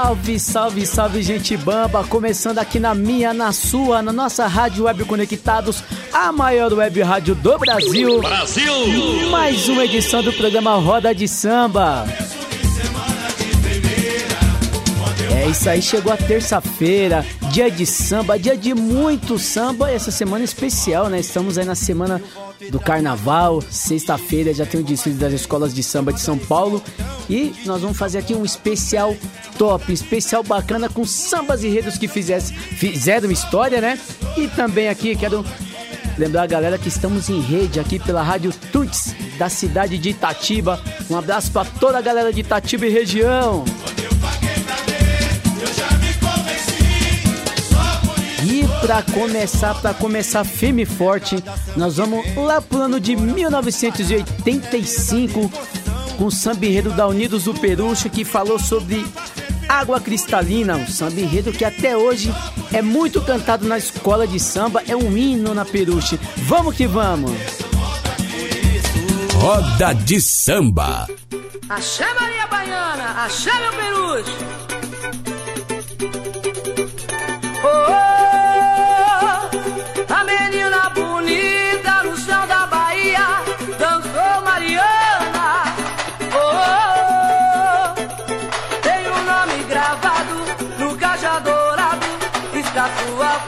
Salve, salve, salve, gente bamba! Começando aqui na minha, na sua, na nossa Rádio Web Conectados, a maior web rádio do Brasil. Brasil! Mais uma edição do programa Roda de Samba. É isso aí, chegou a terça-feira, dia de samba, dia de muito samba. Essa semana especial, né? Estamos aí na semana do carnaval. Sexta-feira já tem o desfile das escolas de samba de São Paulo. E nós vamos fazer aqui um especial top, especial bacana com sambas e redos que fizesse, fizeram história, né? E também aqui quero Lembrar a galera que estamos em rede aqui pela Rádio Tuts da cidade de Itatiba. Um abraço para toda a galera de Itatiba e região. E para começar, para começar firme e forte, nós vamos lá pro ano de 1985 com o samba enredo da Unidos do Perucho que falou sobre Água Cristalina, um samba enredo que até hoje é muito cantado na escola de samba, é um hino na Peruche. Vamos que vamos! Roda de Samba. Axé Maria Baiana, axé meu peruche. Oh, oh,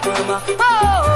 sua fama. Oh, oh,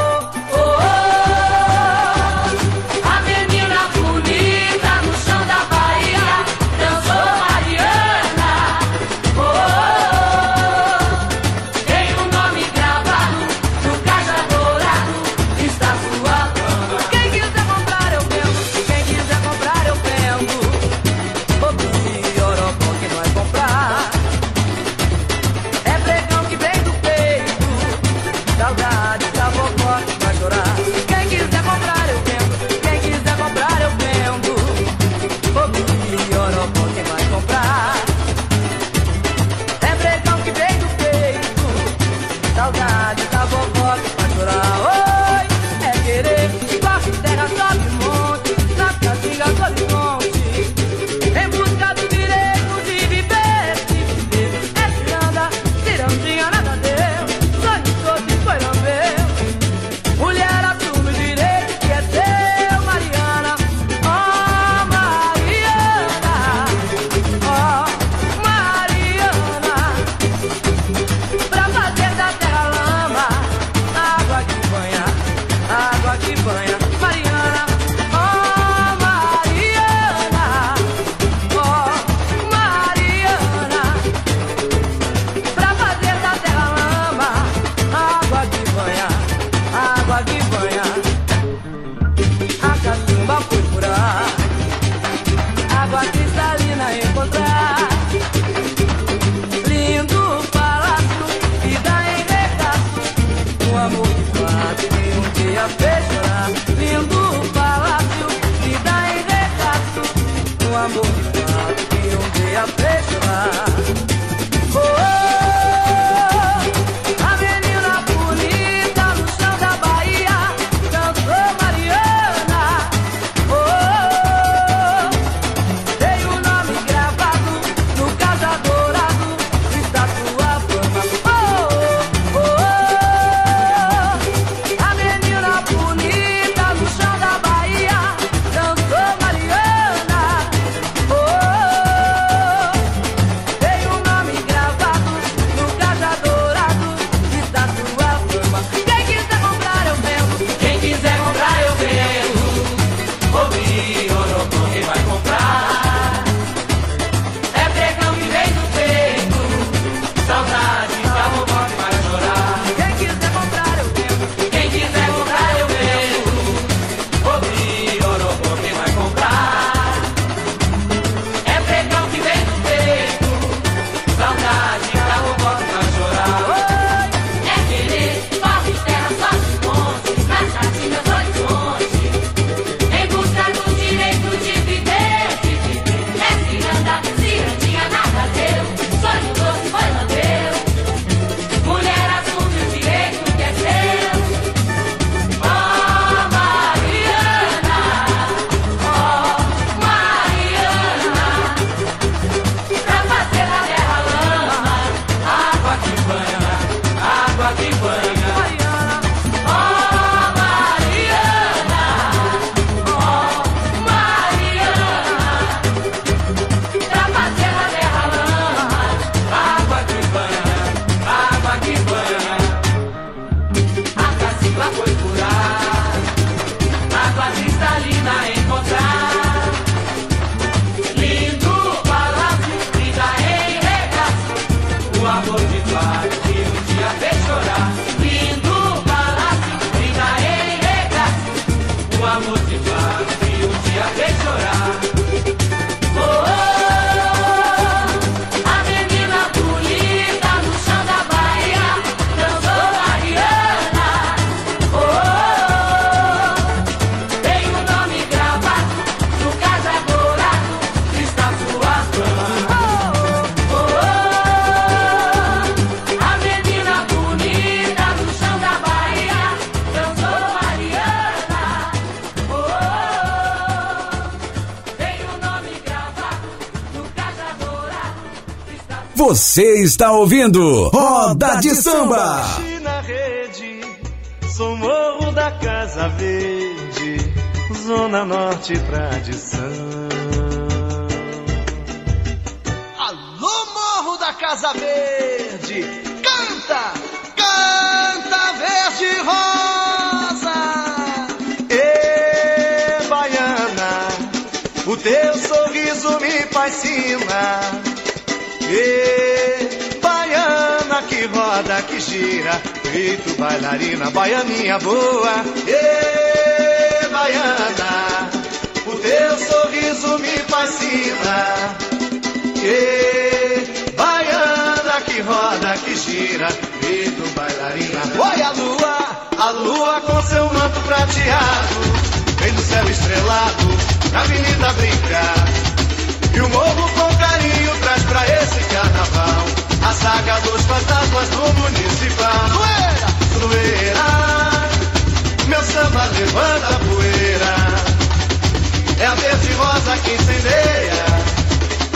água cristalina encontrar. Lindo palácio, vida em regaço, um amor que faz que um dia fez chorar. Lindo palácio, vida em regaço, um amor que que Você está ouvindo Roda de Samba. Na rede, sou morro da Casa Verde, Zona Norte tradição. Alô, morro da Casa Verde, canta, canta verde rosa. Ê, baiana, o teu sorriso me fascina. Yeah roda que gira, grito bailarina, baianinha boa, ê baiana, o teu sorriso me fascina, ê baiana que roda que gira, grito bailarina, oi a lua, a lua com seu manto prateado, vem do céu estrelado, na avenida brincar, e o morro com carinho traz pra esse carnaval. A saga dos fantasmas do municipal. Poeira! Poeira! Meu samba levanta poeira. É a verde rosa que incendeia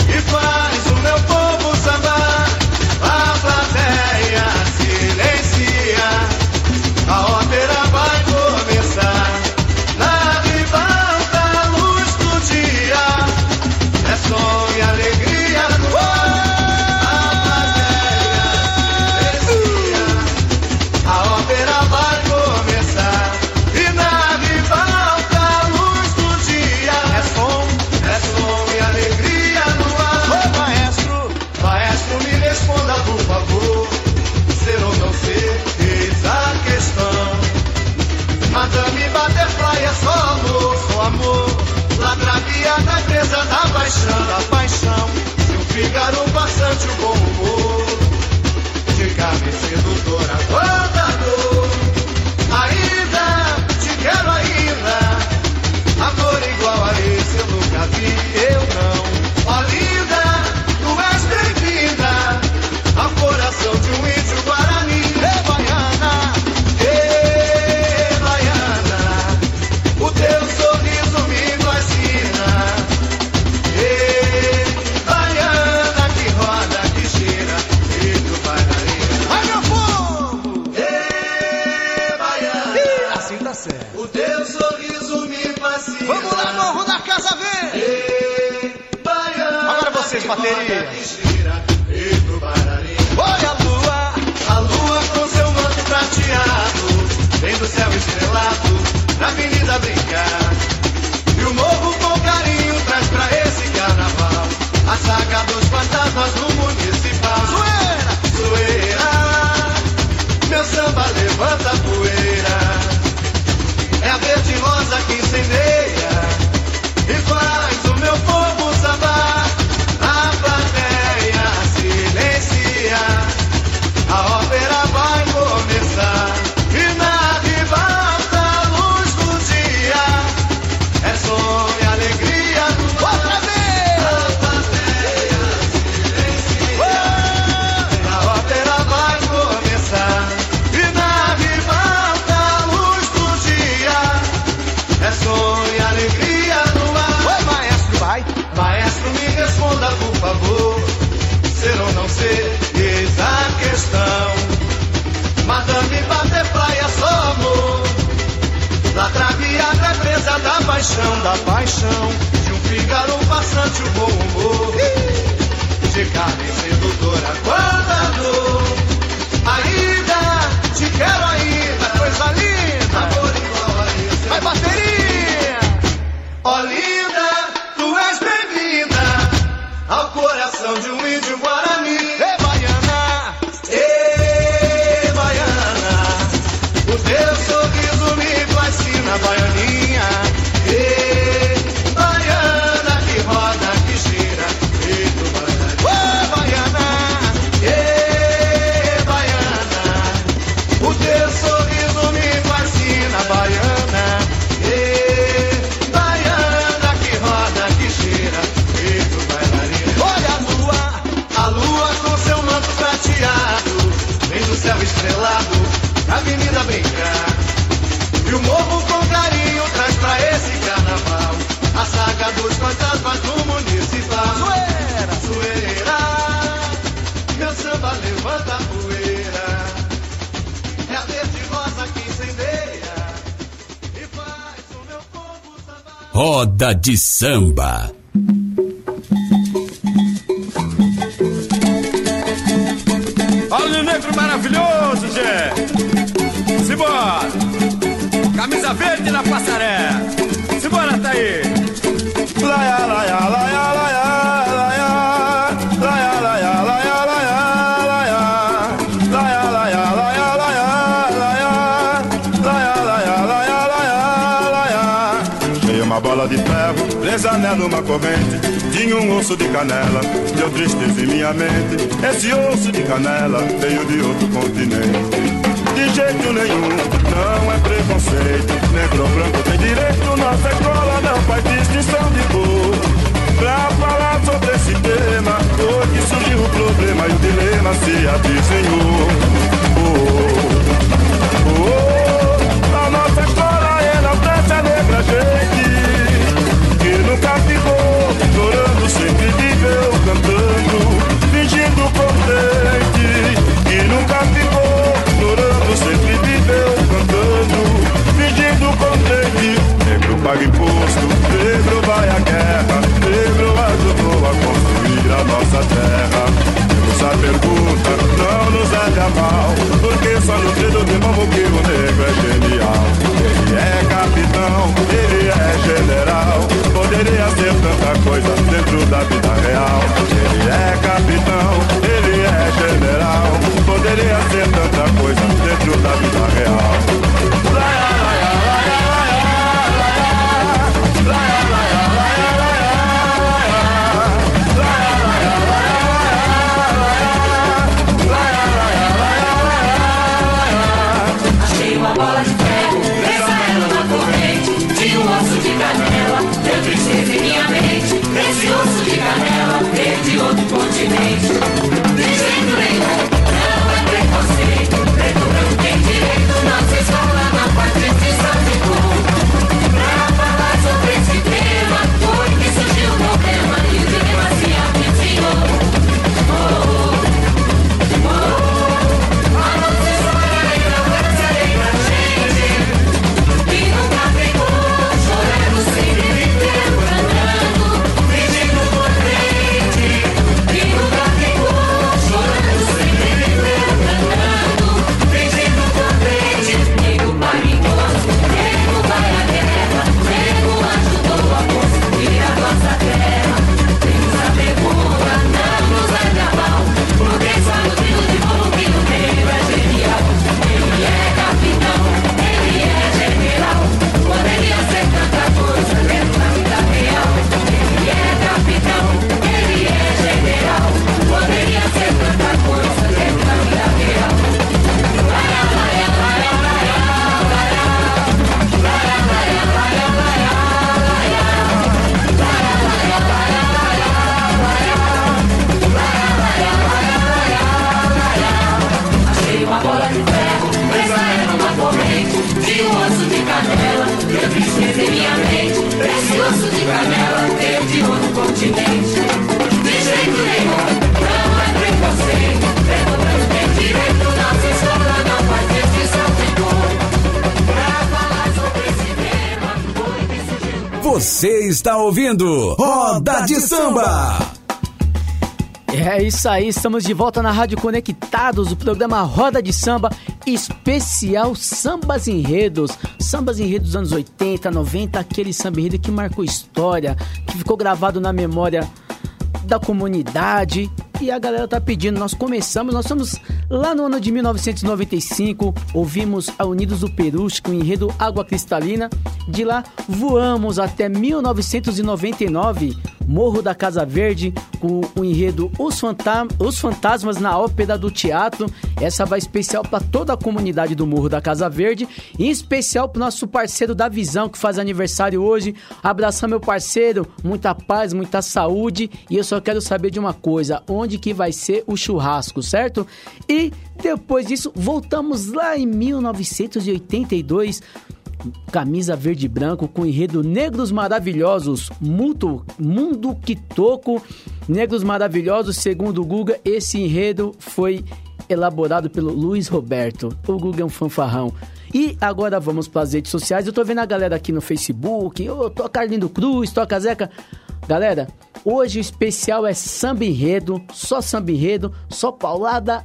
e faz o meu povo sambar. A plateia silencia a ópera. Roda de Samba. Olha o negro maravilhoso, gente! Simbora! Camisa verde na passaré! Simbora! Laia, laia, laia, laia, laia, presa nela uma corrente. Tinha um osso de canela, deu tristeza em minha mente. Esse osso de canela veio de outro continente. De jeito nenhum, não é preconceito. Mal, porque só no dedo de mão que o negro é genial. Ele é capitão, ele é general, poderia ser tanta coisa dentro da vida real. Ele é capitão, ele é general, poderia ser tanta coisa dentro da vida real. Veio de outro continente. Ouvindo Roda de Samba. É isso aí, estamos de volta na Rádio Conectados, o programa Roda de Samba especial Sambas Enredos. Sambas Enredos dos anos 80, 90, aquele samba enredo que marcou história, que ficou gravado na memória da comunidade. E a galera tá pedindo, nós começamos, nós estamos lá no ano de 1995, ouvimos a Unidos do Peruche com o enredo Água Cristalina. De lá voamos até 1999, Morro da Casa Verde, com o enredo Os, Fantam Os Fantasmas na Ópera do Teatro. Essa vai especial para toda a comunidade do Morro da Casa Verde, em especial para nosso parceiro da Visão, que faz aniversário hoje. Abração, meu parceiro, muita paz, muita saúde. E eu só quero saber de uma coisa: onde que vai ser o churrasco, certo? E depois disso, voltamos lá em 1982 camisa verde e branco com enredo Negros Maravilhosos, Mundo, Mundo Quitoco, Negros Maravilhosos, segundo o Guga, esse enredo foi elaborado pelo Luiz Roberto. O Guga é um fanfarrão. E agora vamos para as redes sociais. Eu tô vendo a galera aqui no Facebook. Eu tô Carlindo Cruz, toca Zeca. Galera, hoje o especial é samba enredo, só samba enredo, só paulada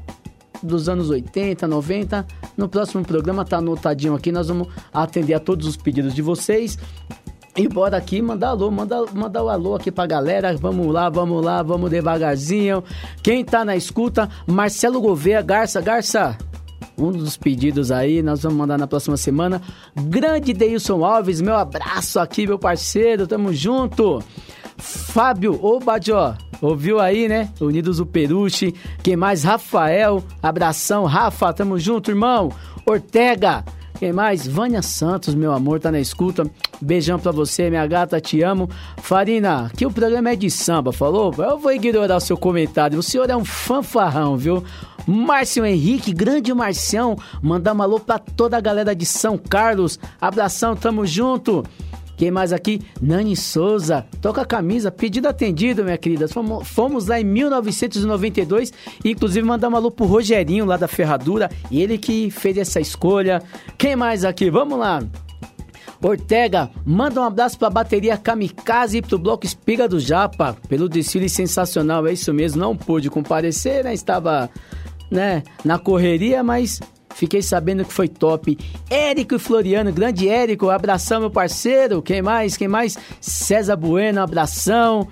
dos anos 80, 90. No próximo programa tá anotadinho aqui, nós vamos atender a todos os pedidos de vocês. E bora aqui mandar alô, mandar, mandar o alô aqui pra galera. Vamos lá, vamos lá, vamos devagarzinho. Quem tá na escuta, Marcelo Gouveia, Garça, Garça. Um dos pedidos aí, nós vamos mandar na próxima semana. Grande Deilson Alves, meu abraço aqui, meu parceiro, tamo junto. Fábio, ô Badió, ouviu aí, né? Unidos o Peruche. Quem mais? Rafael, abração, Rafa, tamo junto, irmão. Ortega, quem mais? Vânia Santos, meu amor, tá na escuta. Beijão pra você, minha gata, te amo. Farina, que o programa é de samba, falou? Eu vou ignorar o seu comentário. O senhor é um fanfarrão, viu? Márcio Henrique, grande Marcião, mandar um alô pra toda a galera de São Carlos. Abração, tamo junto. Quem mais aqui? Nani Souza. Toca a camisa, pedido atendido, minha querida. Fomos, fomos lá em 1992. Inclusive, mandar um alô pro Rogerinho lá da Ferradura. Ele que fez essa escolha. Quem mais aqui? Vamos lá. Ortega, manda um abraço pra bateria Kamikaze e pro bloco Espiga do Japa, pelo desfile sensacional, é isso mesmo, não pude comparecer, né, estava, né, na correria, mas fiquei sabendo que foi top. Érico e Floriano, grande Érico, abração meu parceiro, quem mais, quem mais? César Bueno, abração.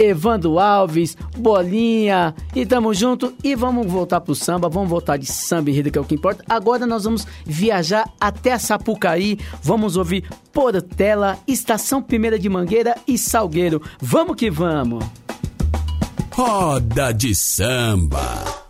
Evandro Alves, Bolinha, e tamo junto. E vamos voltar pro samba, vamos voltar de samba enredo, que é o que importa. Agora nós vamos viajar até Sapucaí, vamos ouvir Portela, Estação Primeira de Mangueira e Salgueiro. Vamos que vamos! Roda de samba.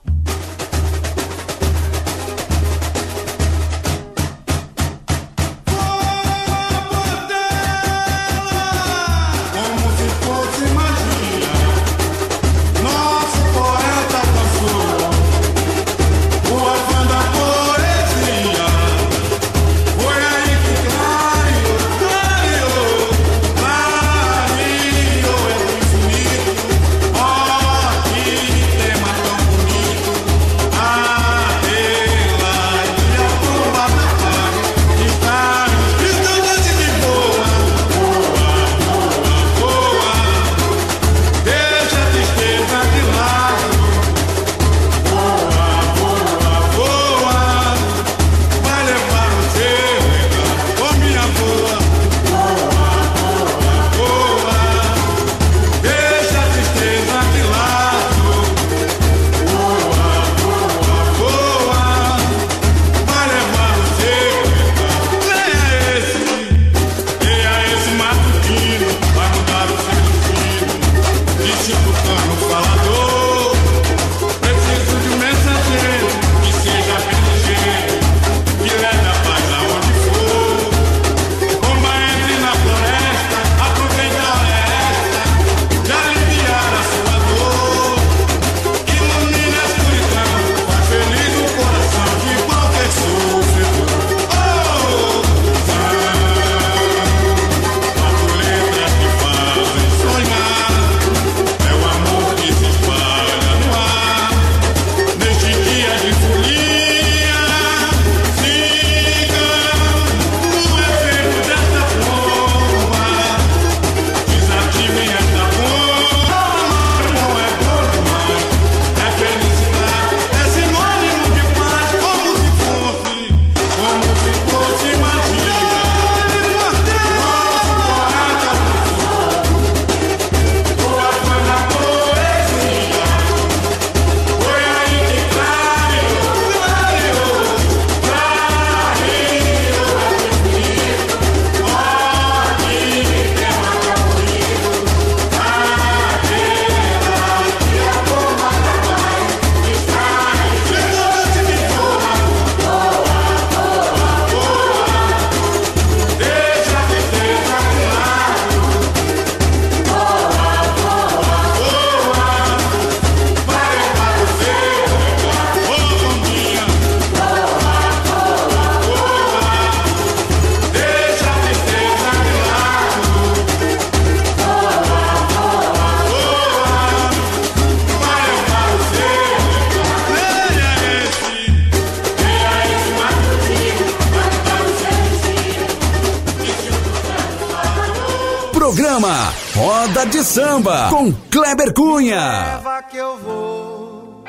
Roda de Samba com Kleber Cunha. Leva que eu vou,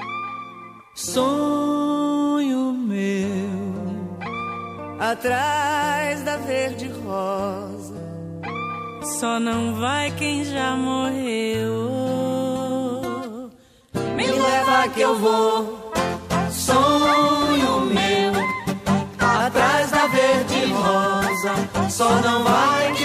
sonho meu, atrás da verde rosa. Só não vai quem já morreu. Me leva que eu vou, sonho meu, atrás da verde rosa. Só não vai quem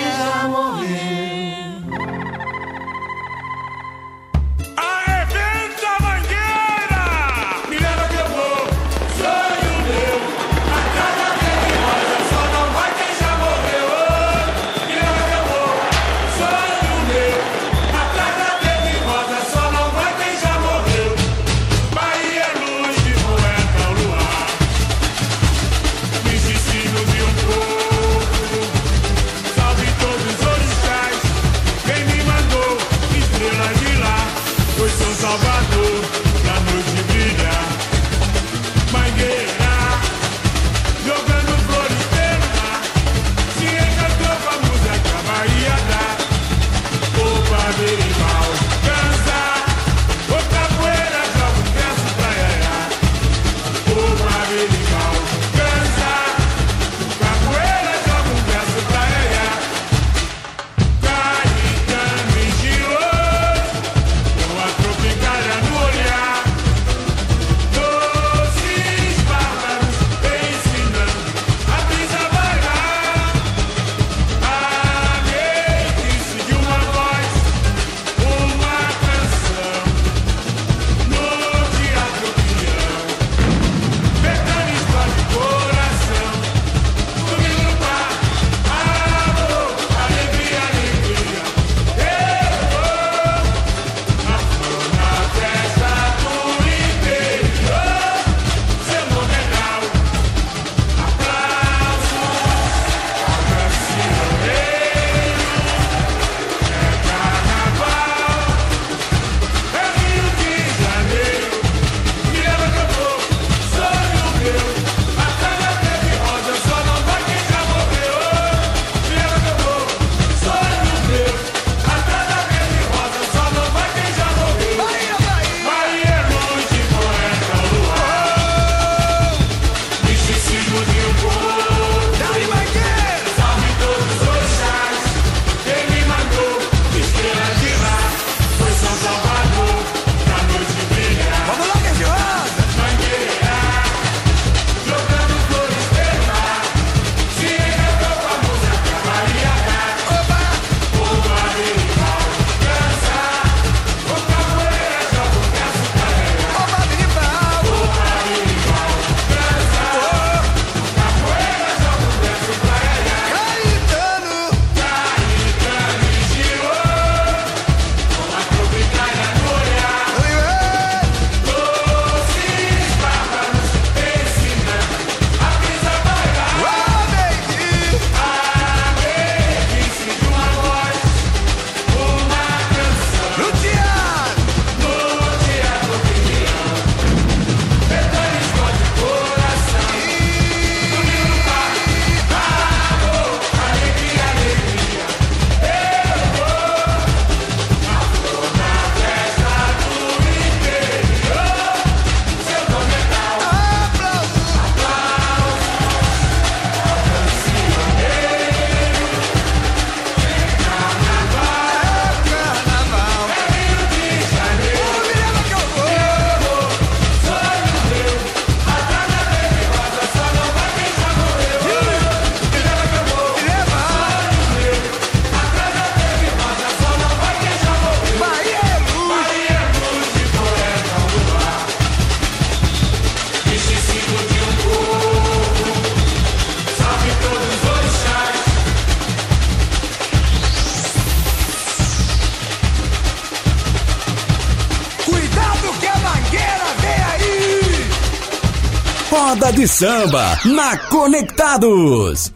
samba na Conectados.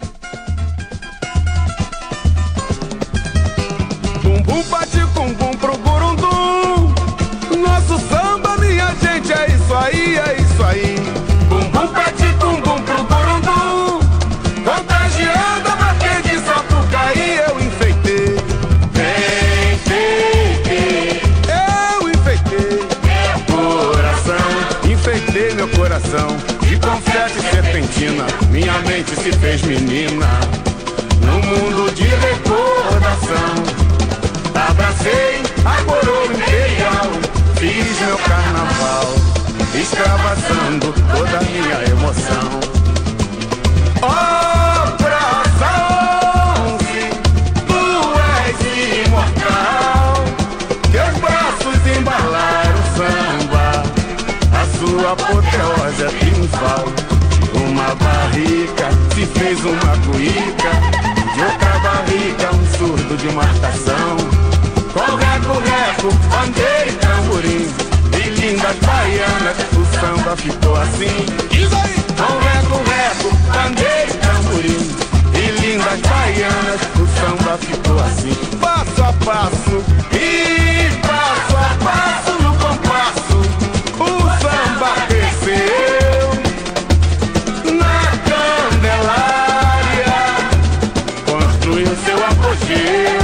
Bumbum bate bumbum pro burundum. Nosso samba, minha gente, é isso aí, é isso aí. Bumbum bate bumbum pro burundum. Contagiando a bater de sapucaí, eu enfeitei. Vem, enfeitei. Eu enfeitei. Meu coração. Enfeitei meu coração fez menina no mundo de recordação. Abracei a coroa imperial, fiz meu carnaval, extravasando toda a minha emoção. Ó Praça 11, tu és imortal, teus braços embalaram o samba, a sua apoteose é triunfal. Barrica se fez uma cuíca, de outra barrica um surdo de marcação. Com reco, reco, bandeira e tamborim, e lindas baianas, o samba ficou assim. Diz aí! Com reco, reco, bandeira e tamborim, e lindas baianas, o samba ficou assim. Passo a passo, e passo a passo no compasso, Yeah.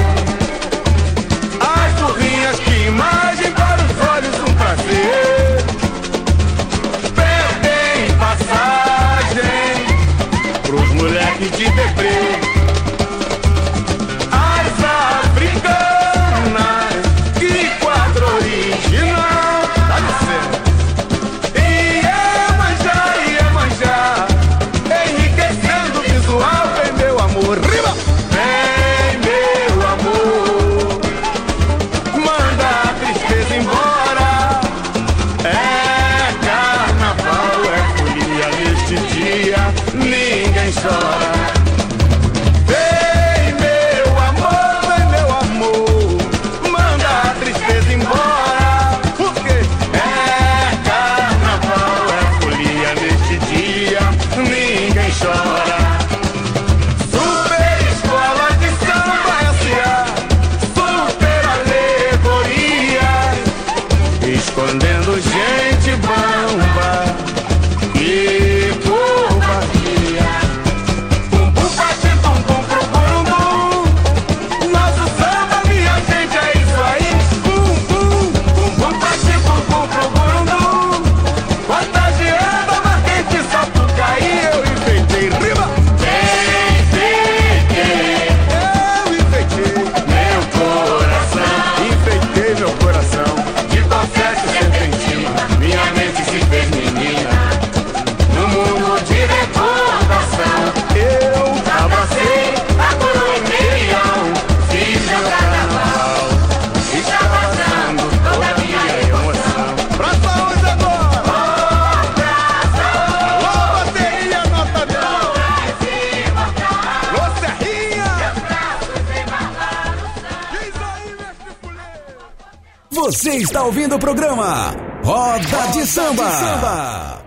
Ouvindo o programa Roda de Samba.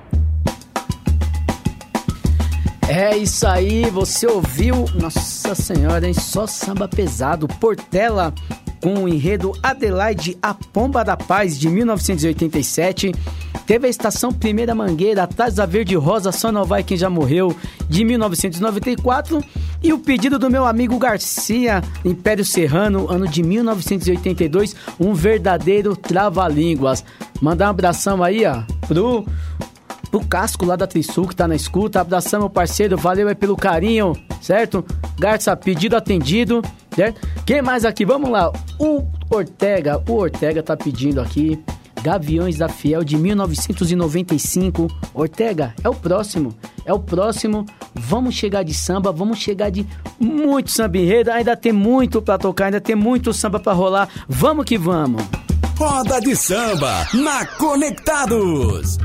É isso aí, você ouviu, nossa senhora, hein? Só samba pesado, Portela com o enredo Adelaide, a Pomba da Paz, de 1987. Teve a estação Primeira Mangueira, Atrás da Verde Rosa, Só Não Vai Quem Já Morreu, de 1994. E o pedido do meu amigo Garcia, Império Serrano, ano de 1982, um verdadeiro trava-línguas. Mandar um abração aí, ó, pro pro Casco lá da Trisul que tá na escuta. Abração, meu parceiro. Valeu aí pelo carinho, certo? Garça, pedido atendido, certo? Quem mais aqui? Vamos lá. O Ortega, o Ortega tá pedindo aqui. Gaviões da Fiel de 1995. Ortega, é o próximo. É o próximo. Vamos chegar de samba, vamos chegar de muito samba enredo. Ainda tem muito pra tocar, ainda tem muito samba pra rolar. Vamos que vamos. Roda de Samba na Conectados.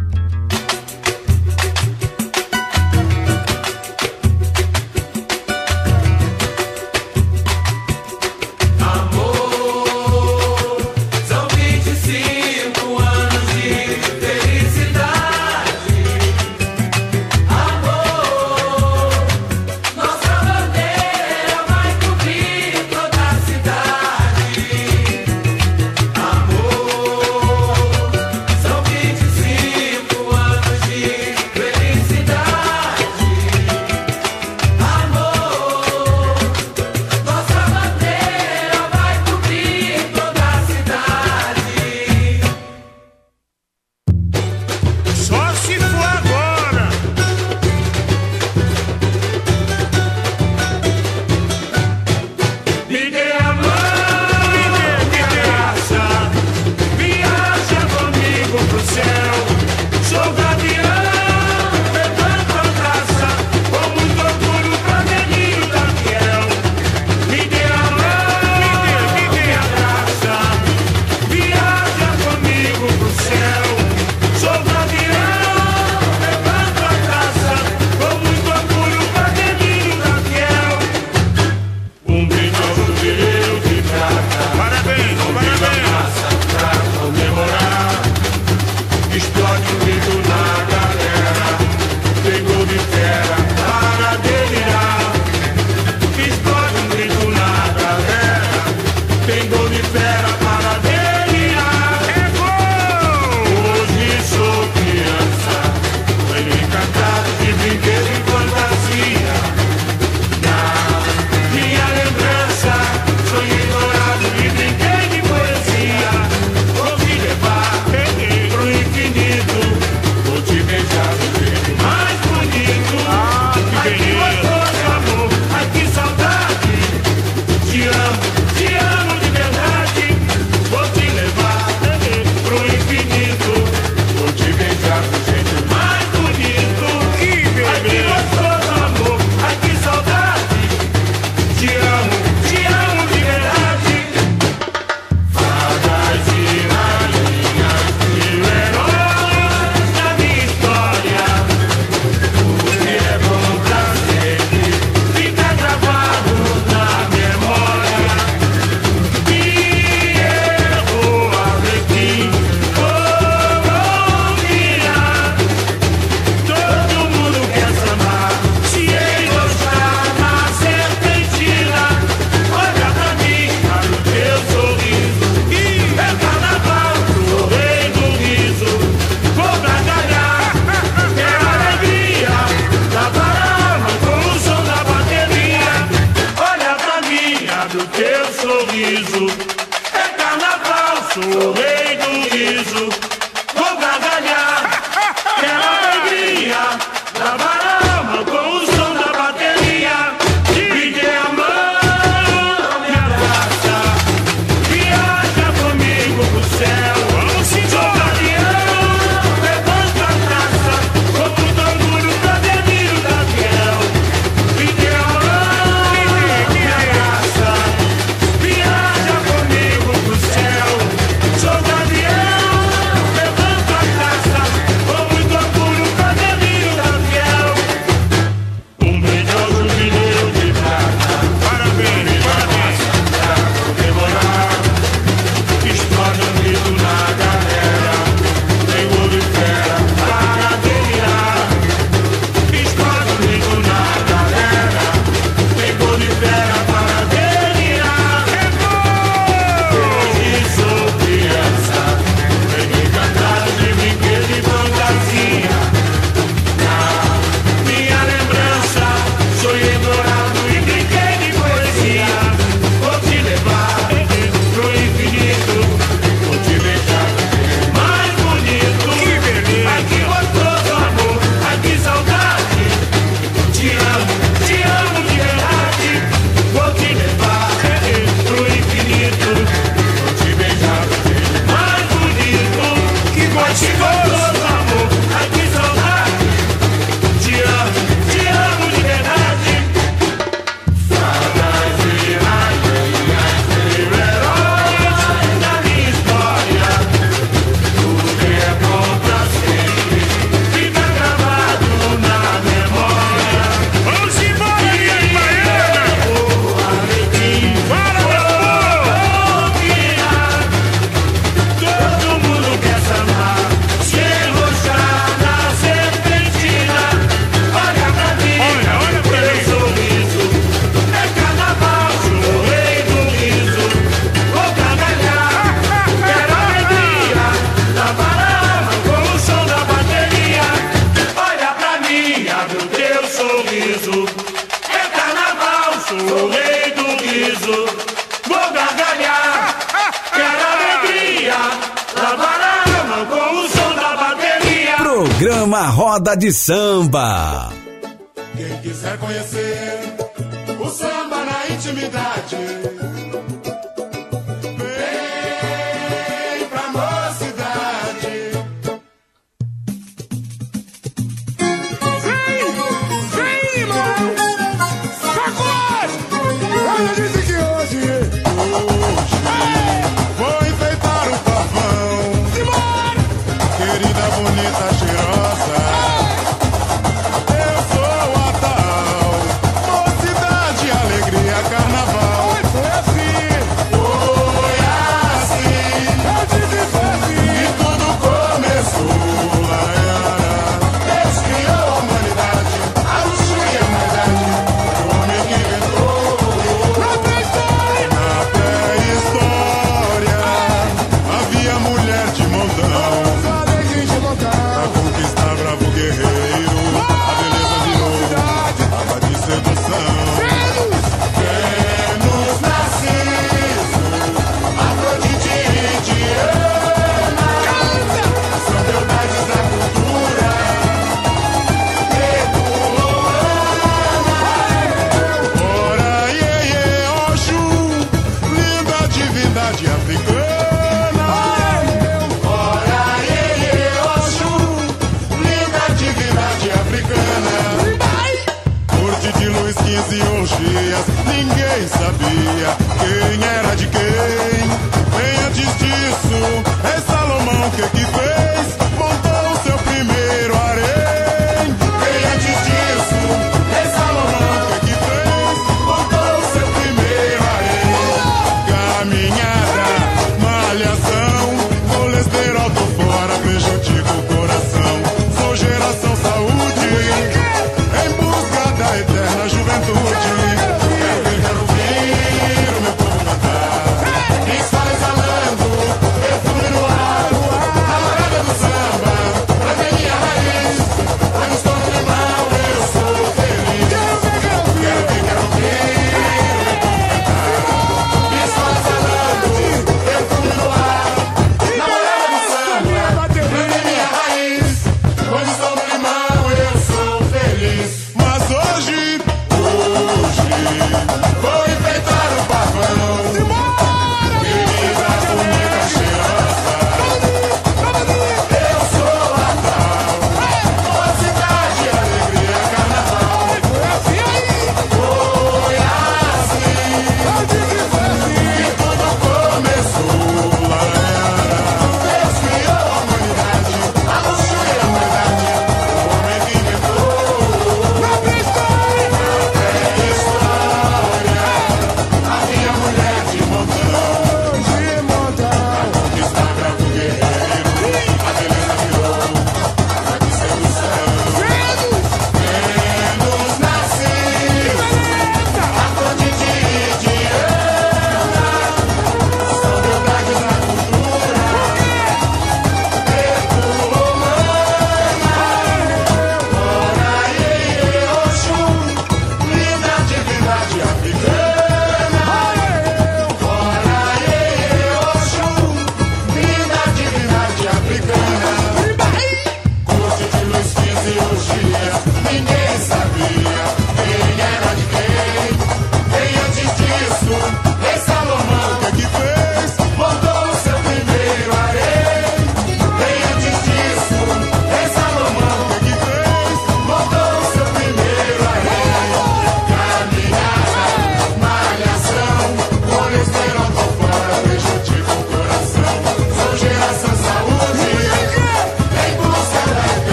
Roda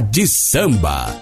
De Samba.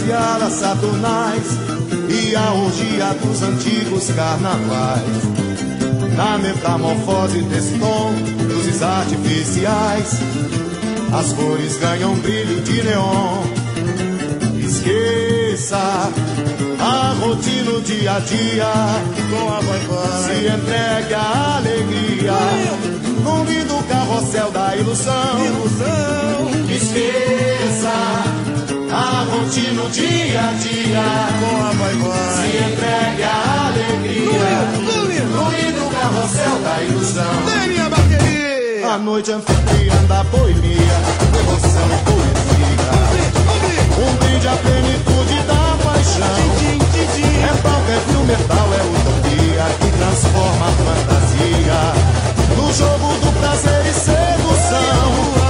Fantasiadas saturnais e a orgia dos antigos carnavais. Na metamorfose desse tom, luzes artificiais, as cores ganham brilho de neon. Esqueça a rotina, o dia a dia. Com a vai, vai. Se entregue à alegria. Num lindo carrossel da ilusão. Esqueça a rotina, o dia a dia. Com a vai, vai. Se entregue à alegria. Num lindo carrossel da ilusão. minha bateria. A noite anfitriã da boemia, devoção e poesia. Um brinde à plenitude da paixão. É palco, é filme, metal, é utopia que transforma a fantasia no jogo do prazer e sedução.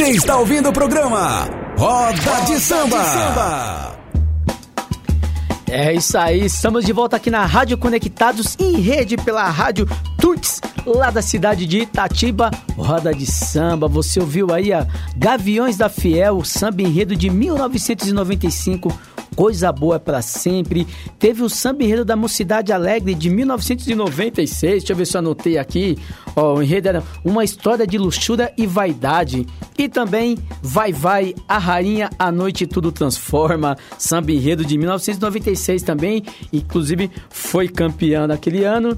Você está ouvindo o programa Roda de Samba. É isso aí, estamos de volta aqui na Rádio Conectados em rede pela Rádio Tuts, lá da cidade de Itatiba, roda de samba. Você ouviu aí a Gaviões da Fiel, samba enredo de 1995. Coisa boa para sempre. Teve o samba enredo da Mocidade Alegre de 1996. Deixa eu ver se eu anotei aqui. Ó, o enredo era uma história de luxúria e vaidade. E também Vai Vai, a Rainha, a Noite Tudo Transforma. Samba enredo de 1996 também. Inclusive foi campeã naquele ano.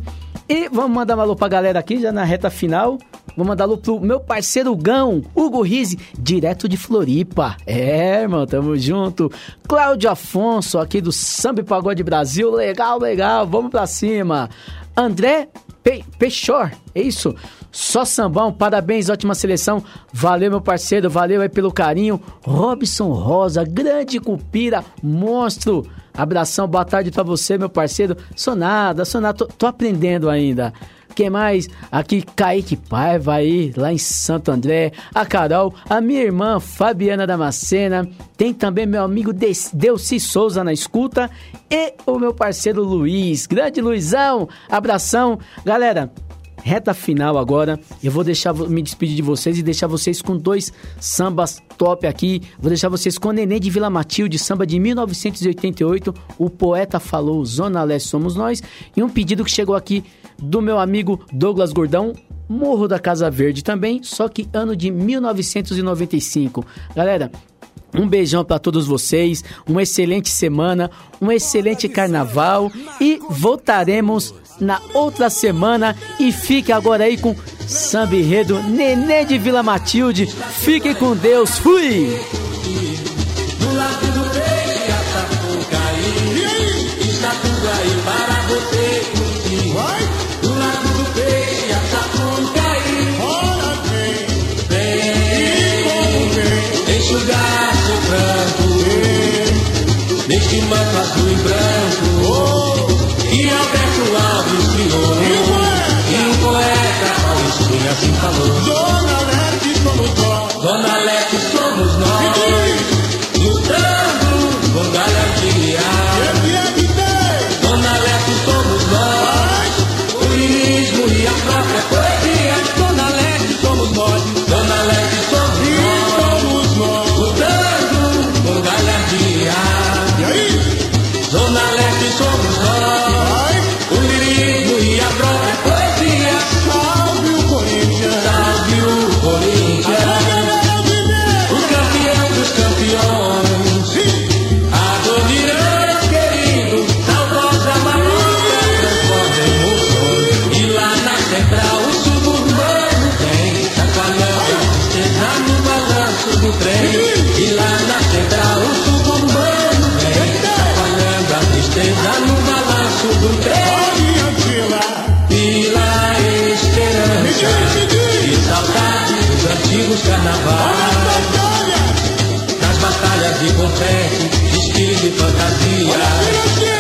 E vamos mandar um alô pra galera aqui, já na reta final. Vou mandar alô pro meu parceiro Gão, Hugo Rizzi, direto de Floripa. É, irmão, tamo junto. Cláudio Afonso, aqui do Samba Pagode Brasil. Legal, legal, vamos pra cima. André Pe Peixor, é isso? Só sambão, parabéns, ótima seleção. Valeu, meu parceiro, valeu aí pelo carinho. Robson Rosa, grande cupira, monstro. Abração, boa tarde pra você, meu parceiro. Sou nada, sou nada, tô, tô aprendendo ainda. Quem mais? Aqui, Kaique Paiva aí, lá em Santo André. A Carol, a minha irmã Fabiana Damascena. Tem também meu amigo Des- Delci Souza na escuta. E o meu parceiro Luiz. Grande Luizão, abração. Galera, reta final agora. Eu vou deixar me despedir de vocês e deixar vocês com dois sambas top aqui. Vou deixar vocês com o Neném de Vila Matilde, samba de 1988. O poeta falou Zona Leste somos nós. E um pedido que chegou aqui do meu amigo Douglas Gordão. Morro da Casa Verde também, só que ano de 1995. Galera, um beijão pra todos vocês, uma excelente semana, um excelente carnaval e voltaremos na outra semana e fique agora aí com Samba Enredo Nenê de Vila Matilde. Fique com Deus, fui! Neste manto azul Paulistinha assim falou. Dona confete, desfile e fantasia.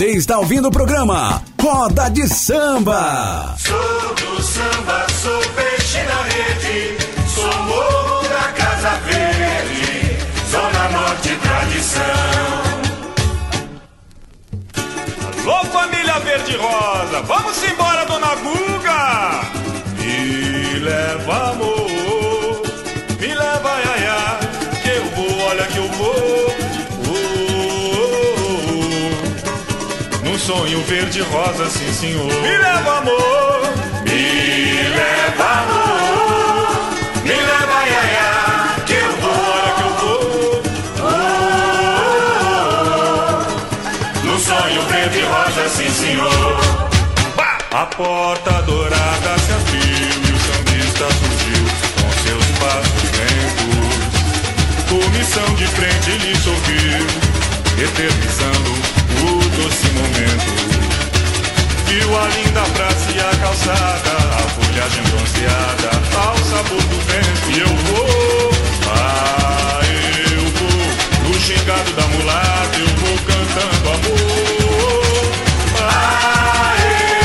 Você está ouvindo o programa Roda de Samba. Sou do samba, sou peixe na rede, sou morro da Casa Verde, Zona Norte tradição. Alô, família verde rosa, vamos embora, sonho verde rosa, sim senhor. Me leva, amor! Me leva, amor, me leva, iaia, que eu vou, olha que eu vou. Oh, oh, oh. Num sonho verde rosa, sim senhor. A porta dourada se abriu e o sambista surgiu com seus passos lentos. Comissão de frente lhe sorriu, eternizando calçada, a folhagem bronzeada, ao sabor do vento. E eu vou, ah, eu vou, no gingado da mulata, eu vou cantando amor. Ah,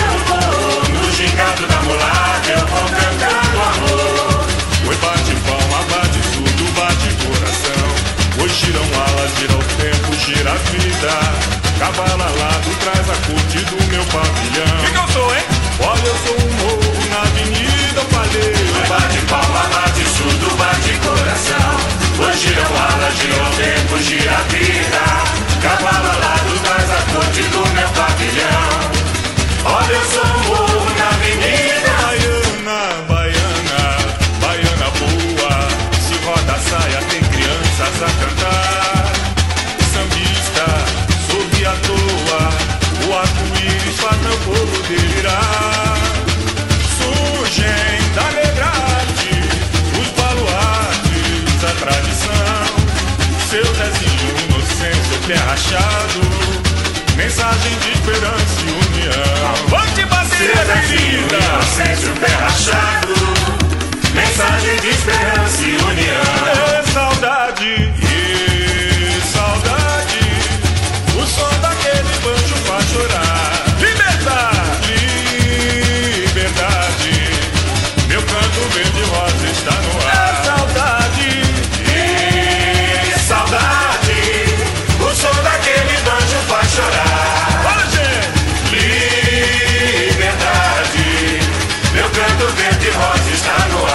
eu vou, no gingado da mulata, eu vou cantando amor. Oi, bate palma, bate tudo, bate coração. Oi, giram alas, gira o tempo, gira a vida. Cavalo alado traz a corte do meu pavilhão. Que que eu sou, hein? Olha, eu sou um morro na avenida, eu falei. Bate palma, bate surdo, bate coração. Oi, giram alas, gira o tempo, gira a vida. Cavalo alado traz a corte do meu pavilhão. Olha, eu sou pé rachado. Mensagem de esperança e união. Avante, bandeira querida! inocência, pé rachado. Mensagem de esperança e união. Verde rosa está no ar.